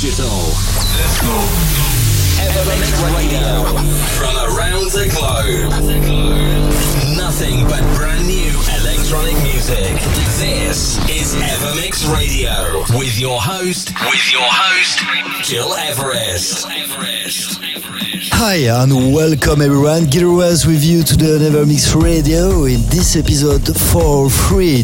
digital. Let's go. Radio. From around the globe. Nothing but brand new electronic music. This is Evermix Radio. With your host, with your host, Gil Everest. Hi and welcome everyone. Gilras with you to the Evermix Radio. In this episode 4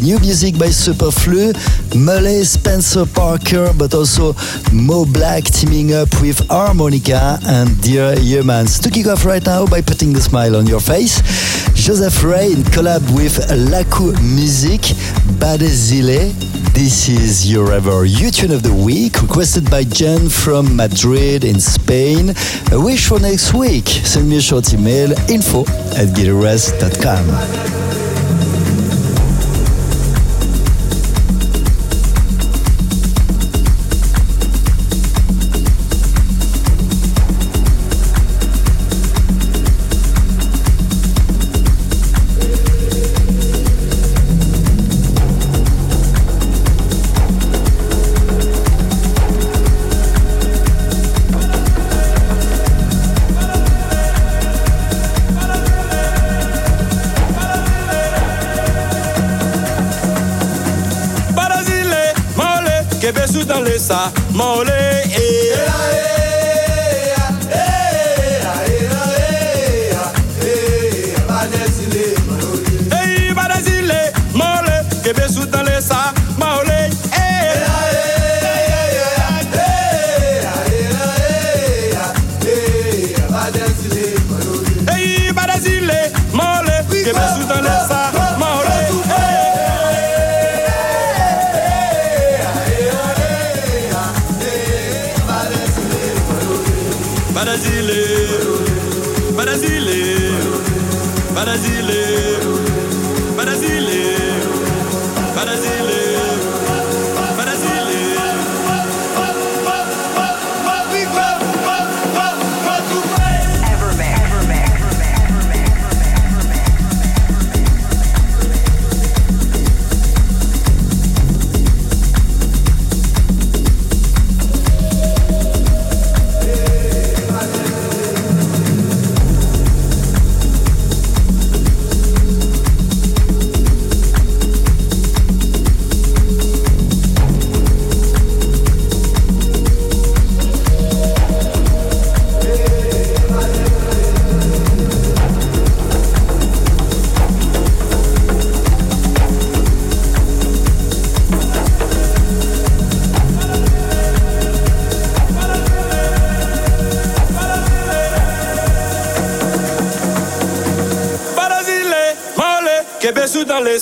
new music by Superflu, Mully, Spencer Parker, but also Mo Black teaming up with Harmonica and Dear Humans. To kick off right now by putting a smile on your face, Joseph Rain collab with Laku Music, Badezile. This is your ever U-Tune of the Week, requested by Jen from Madrid in Spain. A wish for next week. Send me a short email, info at gileverest.com. sa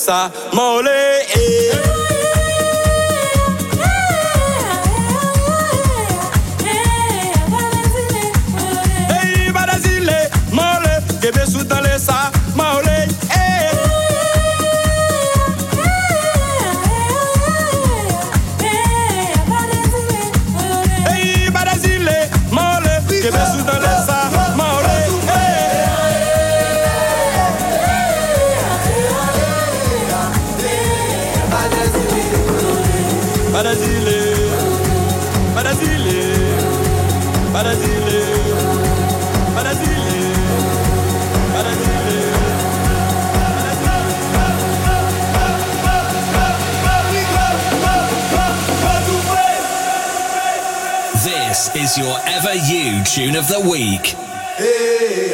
mole your ever you tune of the week. Hey,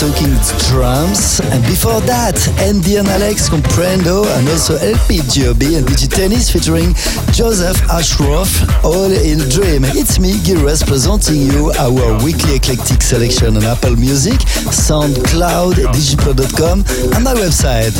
talking drums. And before that, Andy and Alex Comprendo and also LP Giobbi and Digitennis featuring Joseph Ashroff, All in Dream. It's me, Gilres, presenting you our weekly eclectic selection on Apple Music, SoundCloud, Digiplo.com, and my website.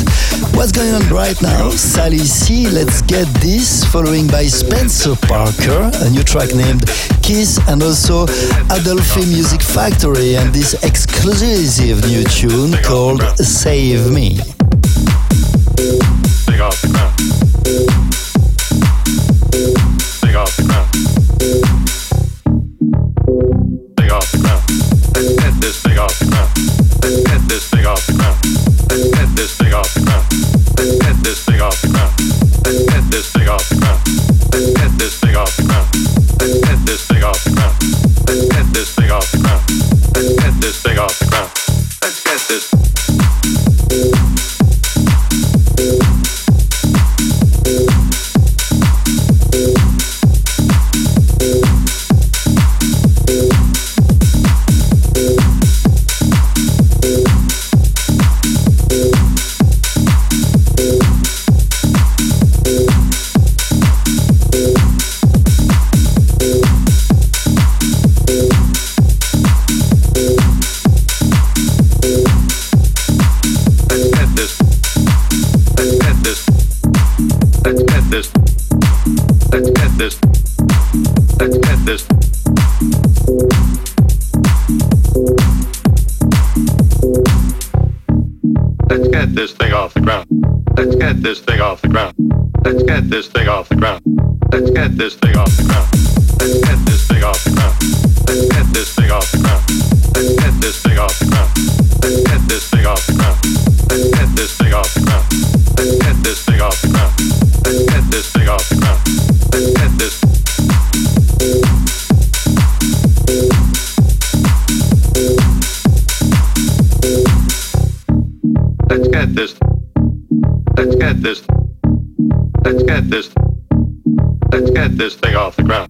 What's going on right now? Sally C, Let's Get This, following by Spencer Parker, a new track named Kiss, and also Adolphe Music Factory, and this exclusive new tune called Save Me. get this thing off the ground. Let's get this thing off the ground. Let's get this thing off the ground. Let's get this thing off the ground. Let's get this thing off the ground. Let's get this thing off the ground. Let's get this thing off the ground. Let's get this thing off the ground.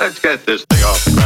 Let's get this thing off the ground.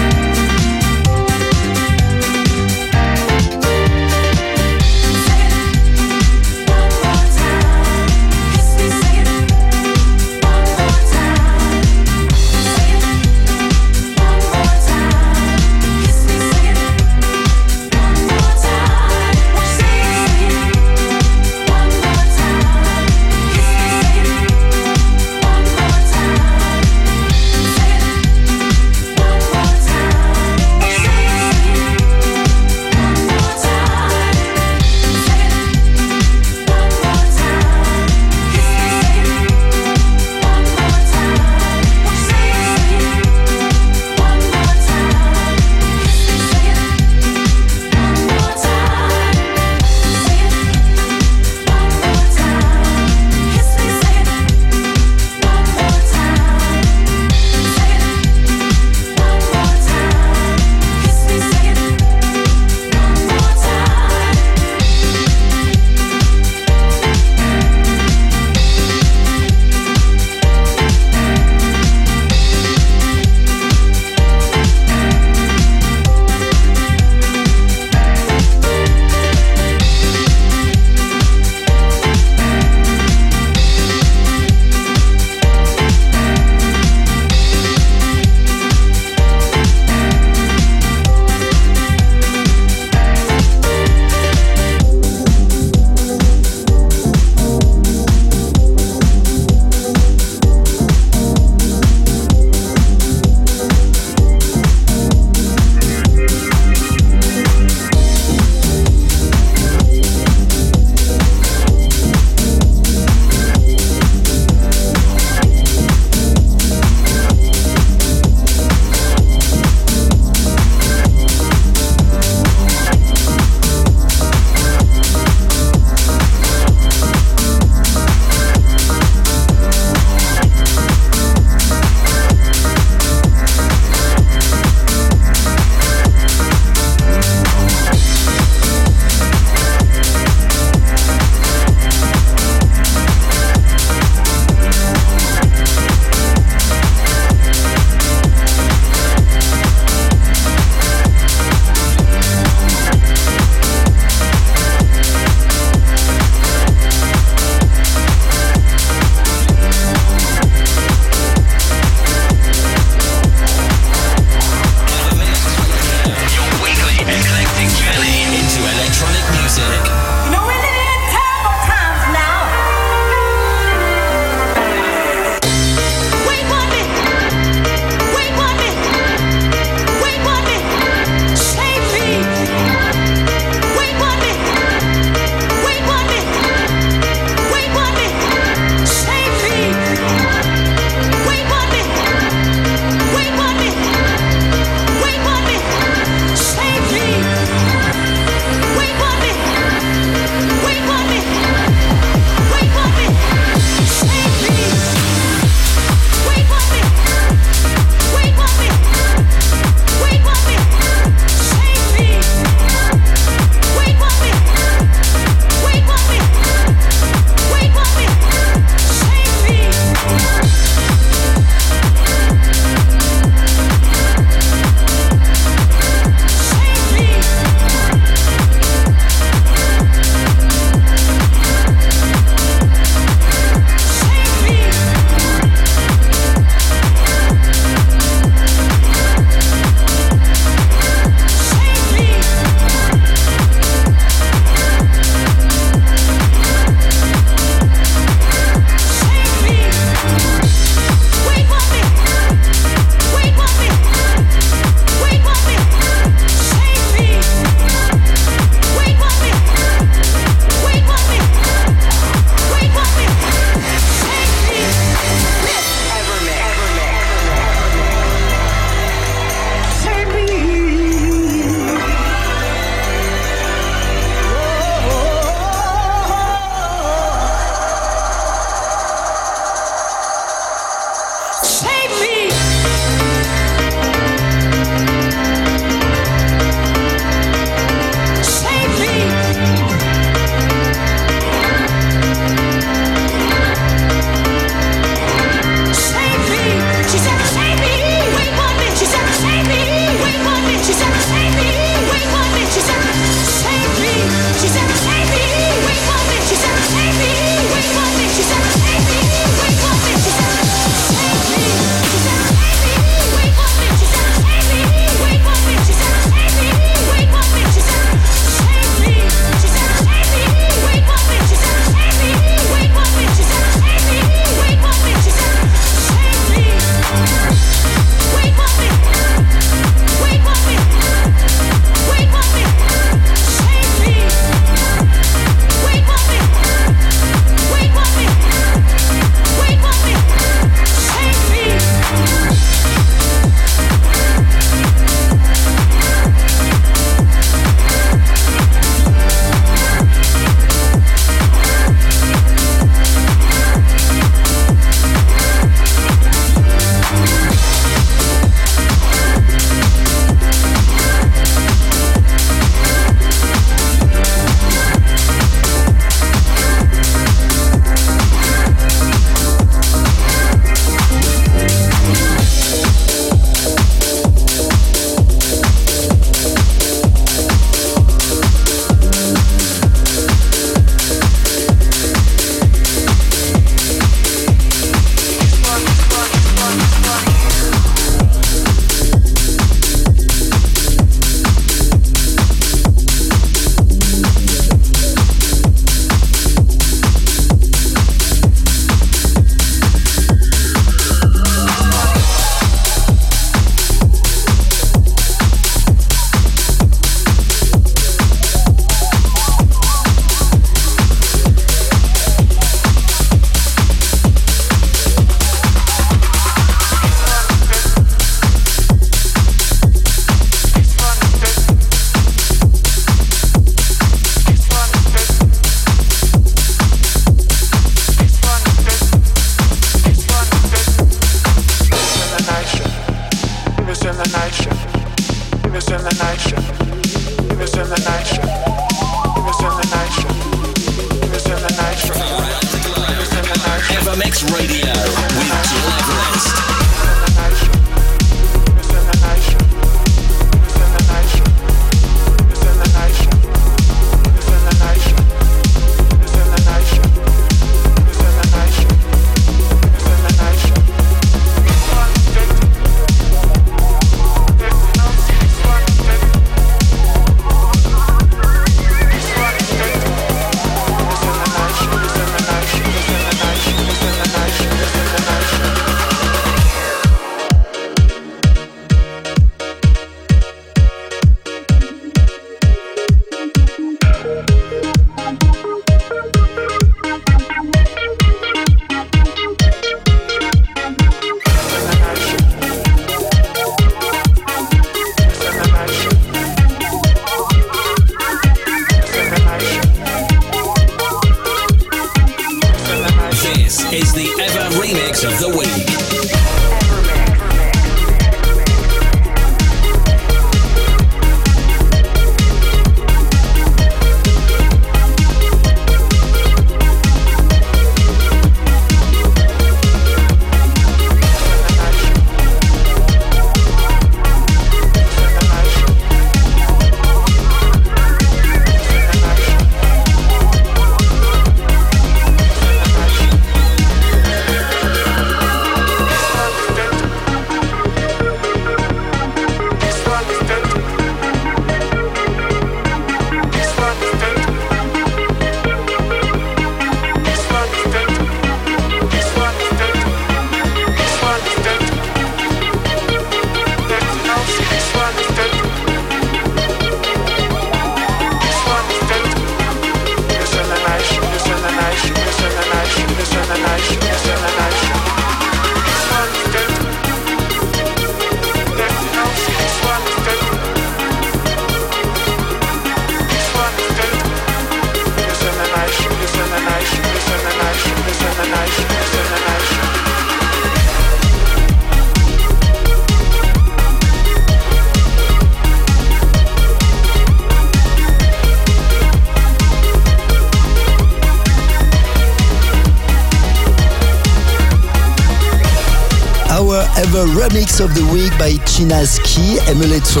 remix of the week by Chinaski Emulator.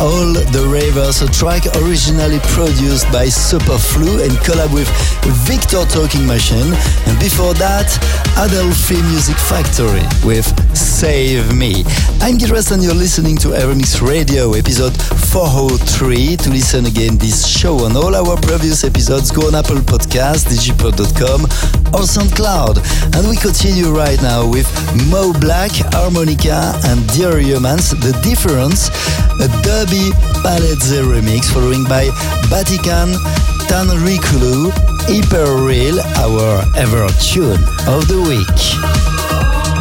All the Ravers, a track originally produced by Superflu and collab with Victor Talking Machine. And before that, Adelphi Music Factory with Save Me. I'm Gil Everest and you're listening to Evermix Radio, episode 403. To listen again this show and all our previous episodes, go on Apple Podcast, digipod.com or SoundCloud. And we continue right now with Mo Black, Harmonica and Dear Humans, The Difference, a Dubby Palette remix following by Vatican, Tanrikulu, Hyper Real, our ever tune of the week.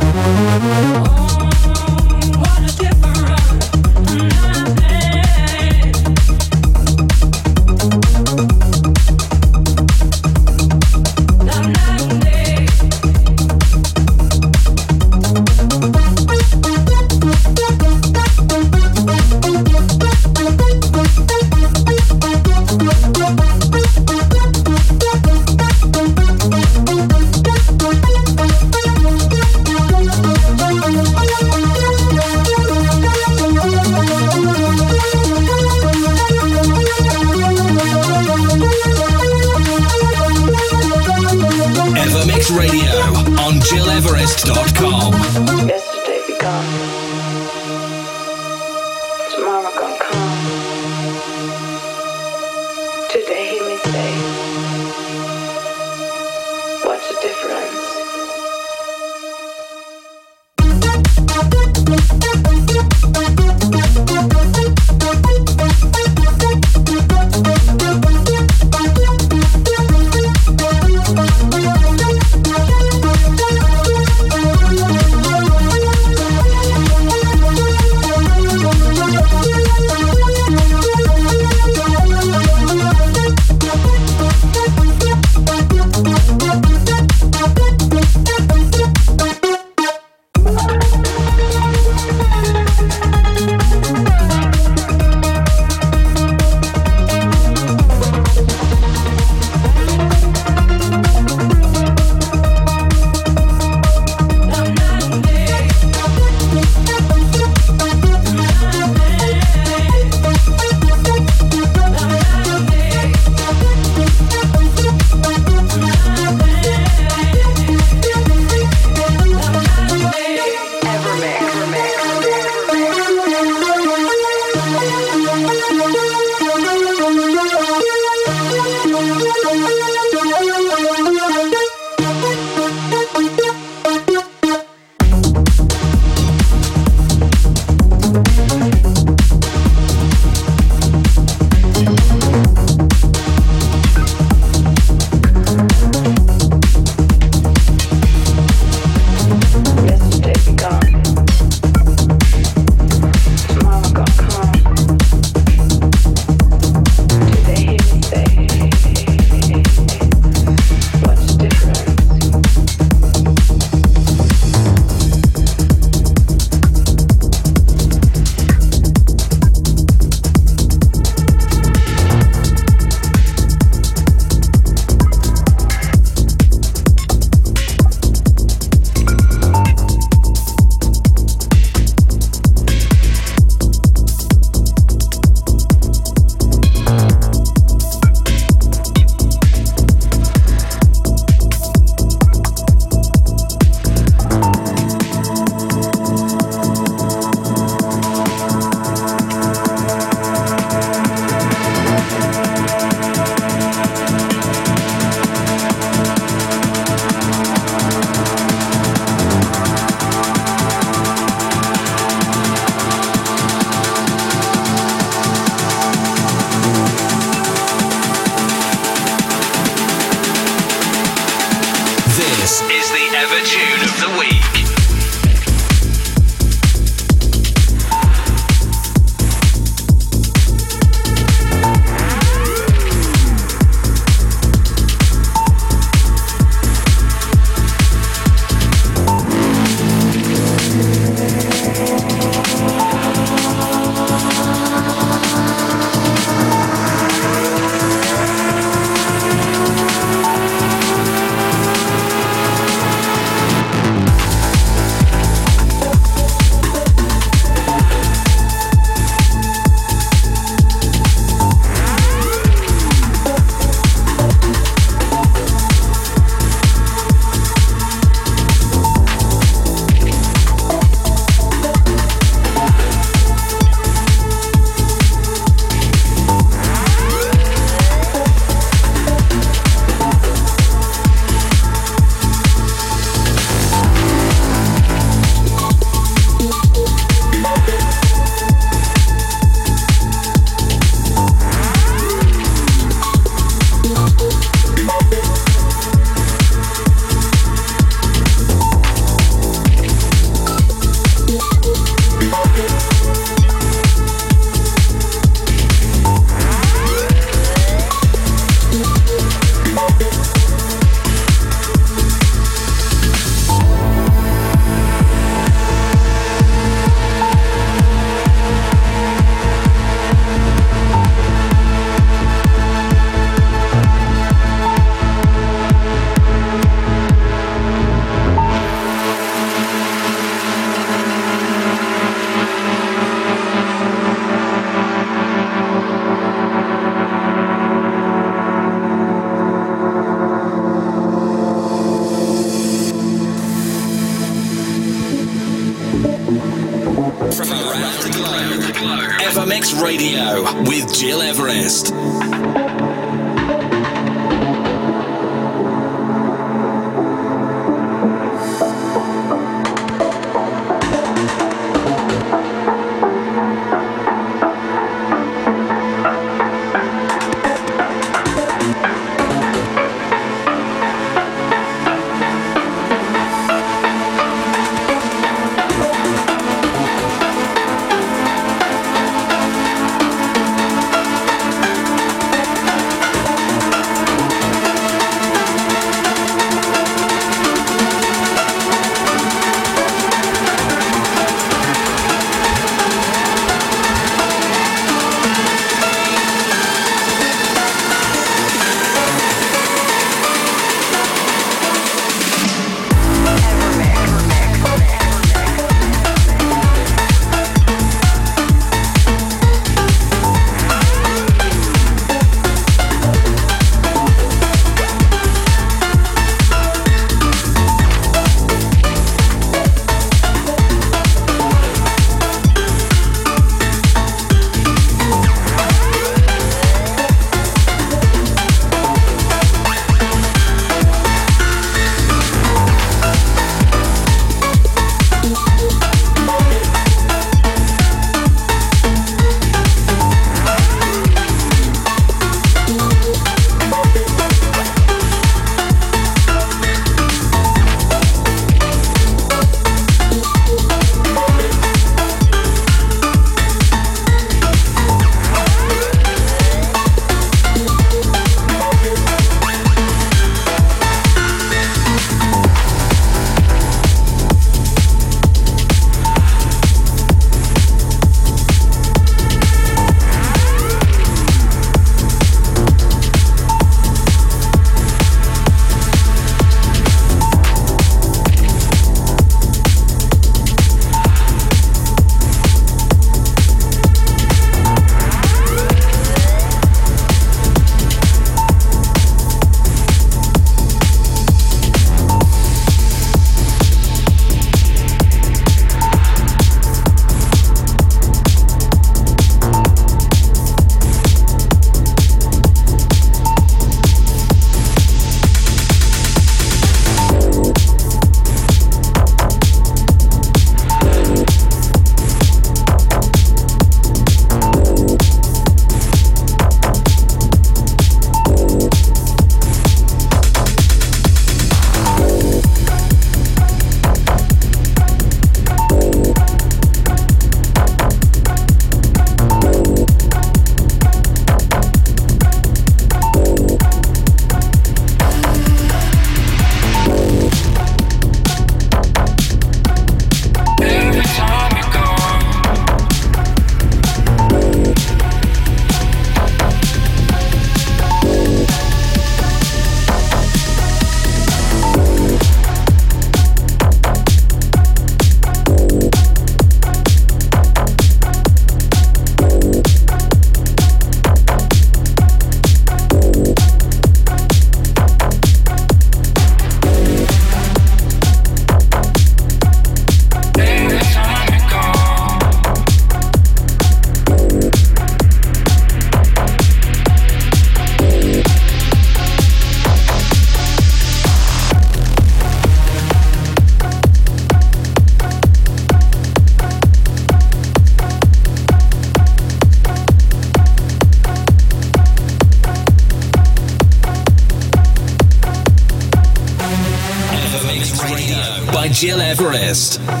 Everest.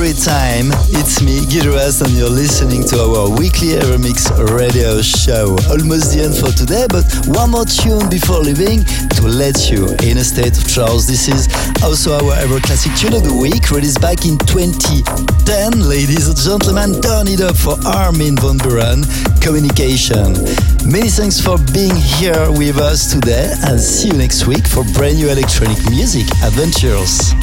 Every time. It's me, Gil Everest, and you're listening to our weekly Evermix radio show. Almost the end for today, but one more tune before leaving to let you in a state of trance. This is also our Ever Classic Tune of the Week, released back in 2010. Ladies and gentlemen, turn it up for Armin van Buuren, Communication. Many thanks for being here with us today, and see you next week for brand new electronic music adventures.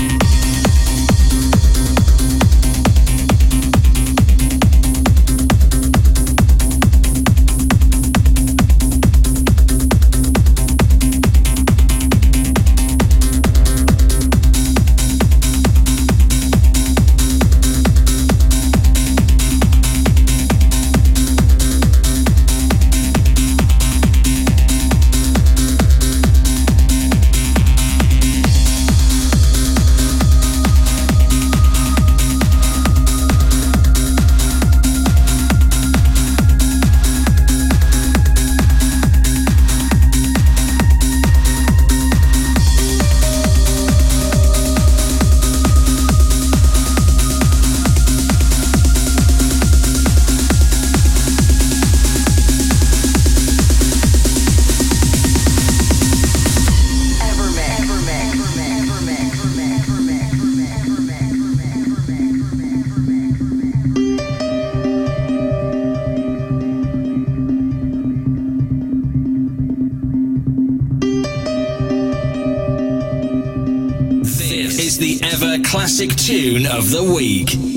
Classic tune of the week.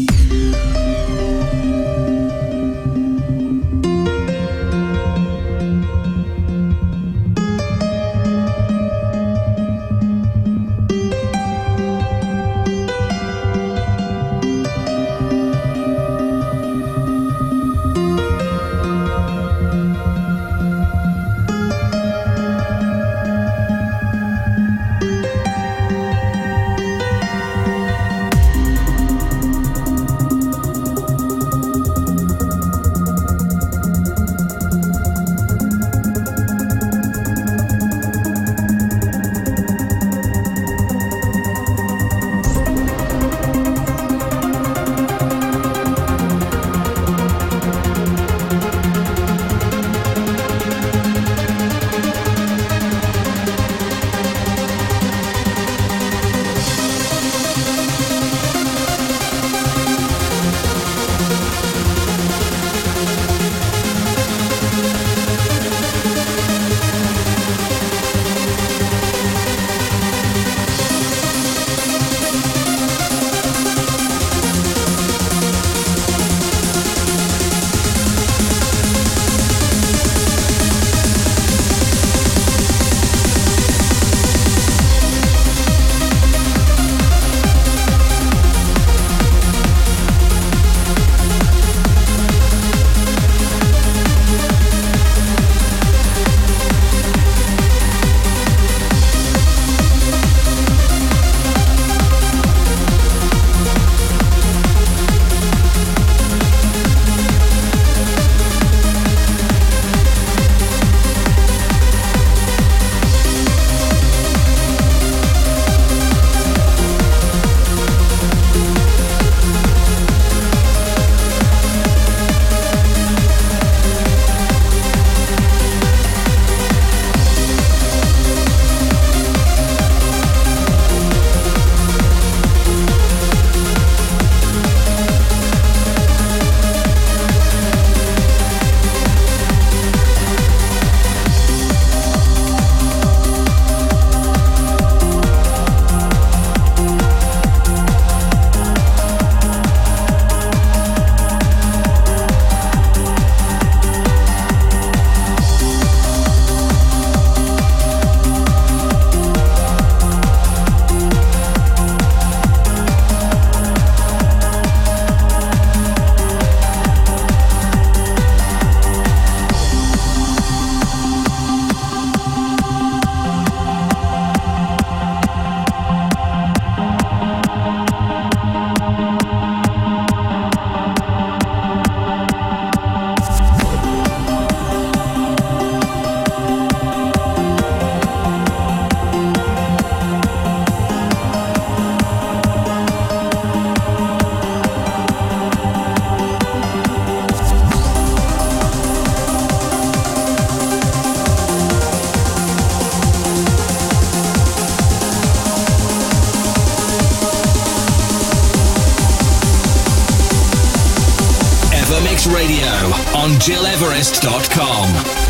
Radio on GilEverest.com.